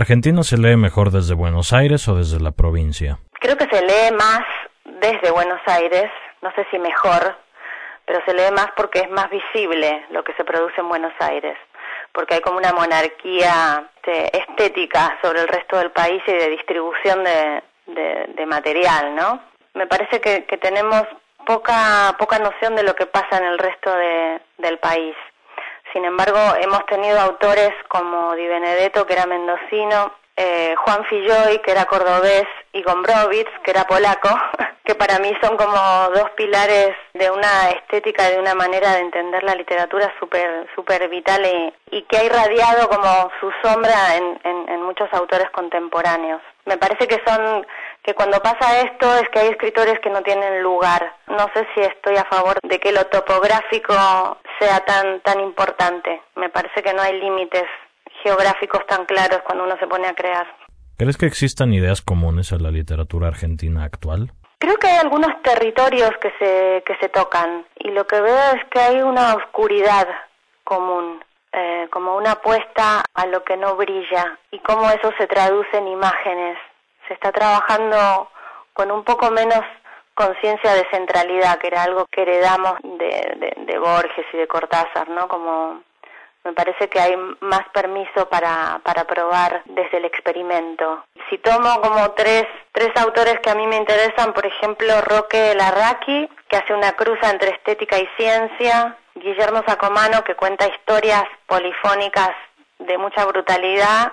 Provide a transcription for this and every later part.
¿Argentino se lee mejor desde Buenos Aires o desde la provincia? Creo que se lee más desde Buenos Aires, no sé si mejor, pero se lee más porque es más visible lo que se produce en Buenos Aires, porque hay como una monarquía este, estética sobre el resto del país y de distribución de, material, ¿no? Me parece que, tenemos poca, poca noción de lo que pasa en el resto del país. Sin embargo, hemos tenido autores como Di Benedetto, que era mendocino, eh, Juan Filloy, que era cordobés, y Gombrowicz, que era polaco, que para mí son como dos pilares de una estética, de una manera de entender la literatura súper super vital y, que ha irradiado como su sombra en, en muchos autores contemporáneos. Me parece que son que cuando pasa esto es que hay escritores que no tienen lugar. No sé si estoy a favor de que lo topográfico sea tan tan importante. Me parece que no hay límites geográficos tan claros cuando uno se pone a crear. ¿Crees que existan ideas comunes en la literatura argentina actual? Creo que hay algunos territorios que se, que se tocan y lo que veo es que hay una oscuridad común, eh, como una apuesta a lo que no brilla y cómo eso se traduce en imágenes. Se está trabajando con un poco menos conciencia de centralidad, que era algo que heredamos de, de, Borges y de Cortázar, ¿no? Como me parece que hay más permiso para, para probar desde el experimento. Si tomo como tres, tres autores que a mí me interesan, por ejemplo, Roque Larraqui, que hace una cruza entre estética y ciencia, Guillermo Sacomano, que cuenta historias polifónicas de mucha brutalidad,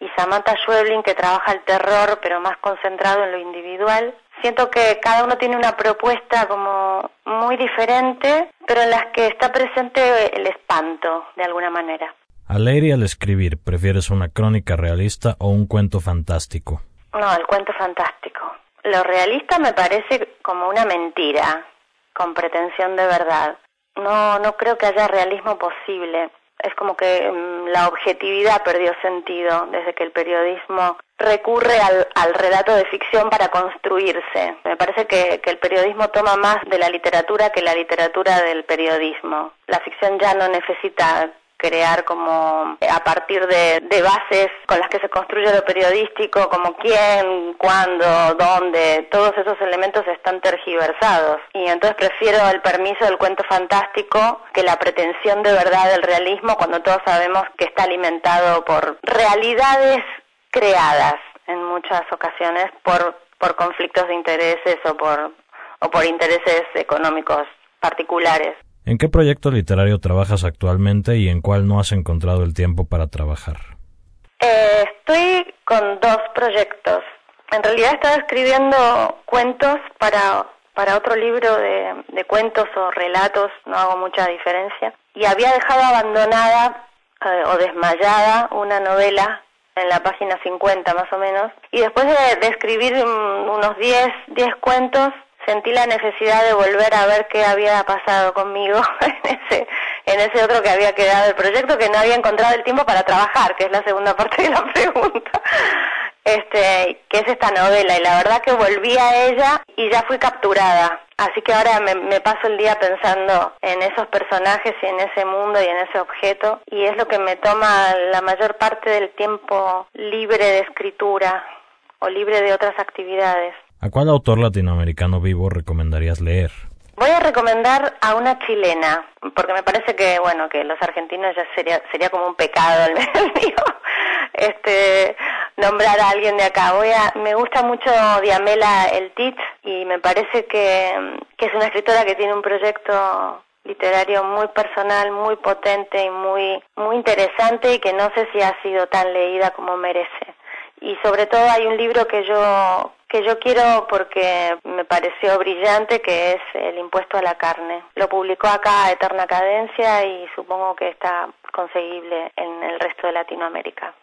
y Samantha Schweblin, que trabaja el terror, pero más concentrado en lo individual. Siento que cada uno tiene una propuesta como muy diferente, pero en las que está presente el espanto, de alguna manera. Al leer y al escribir, ¿prefieres una crónica realista o un cuento fantástico? No, el cuento fantástico. Lo realista me parece como una mentira, con pretensión de verdad. No, no creo que haya realismo posible es como que mm, la objetividad perdió sentido desde que el periodismo recurre al, al relato de ficción para construirse. Me parece que, que, el periodismo toma más de la literatura que la literatura del periodismo. La ficción ya no necesita crear como eh, a partir de, de, bases con las que se construye lo periodístico, como quién, cuándo, dónde, todos esos elementos están tergiversados. Y entonces prefiero el permiso del cuento fantástico que la pretensión de verdad del realismo cuando todos sabemos que está alimentado por realidades creadas en muchas ocasiones por, por conflictos de intereses o por, o por intereses económicos particulares. ¿En qué proyecto literario trabajas actualmente y en cuál no has encontrado el tiempo para trabajar? Eh, estoy con dos proyectos. En realidad estaba escribiendo cuentos para, para otro libro de, de cuentos o relatos, no hago mucha diferencia, y había dejado abandonada eh, o desmayada una novela en la página 50 más o menos, y después de, de escribir unos 10, 10 cuentos, sentí la necesidad de volver a ver qué había pasado conmigo en ese, en ese otro que había quedado el proyecto, que no había encontrado el tiempo para trabajar, que es la segunda parte de la pregunta, este, que es esta novela, y la verdad que volví a ella y ya fui capturada. Así que ahora me, me paso el día pensando en esos personajes y en ese mundo y en ese objeto, y es lo que me toma la mayor parte del tiempo libre de escritura o libre de otras actividades. ¿A cuál autor latinoamericano vivo recomendarías leer? Voy a recomendar a una chilena, porque me parece que, bueno, que los argentinos ya sería, sería como un pecado el mío, este, nombrar a alguien de acá. Voy a, me gusta mucho Diamela El Tit y me parece que, que es una escritora que tiene un proyecto literario muy personal, muy potente y muy, muy interesante y que no sé si ha sido tan leída como merece y sobre todo hay un libro que yo que yo quiero porque me pareció brillante que es El impuesto a la carne. Lo publicó acá Eterna Cadencia y supongo que está conseguible en el resto de Latinoamérica.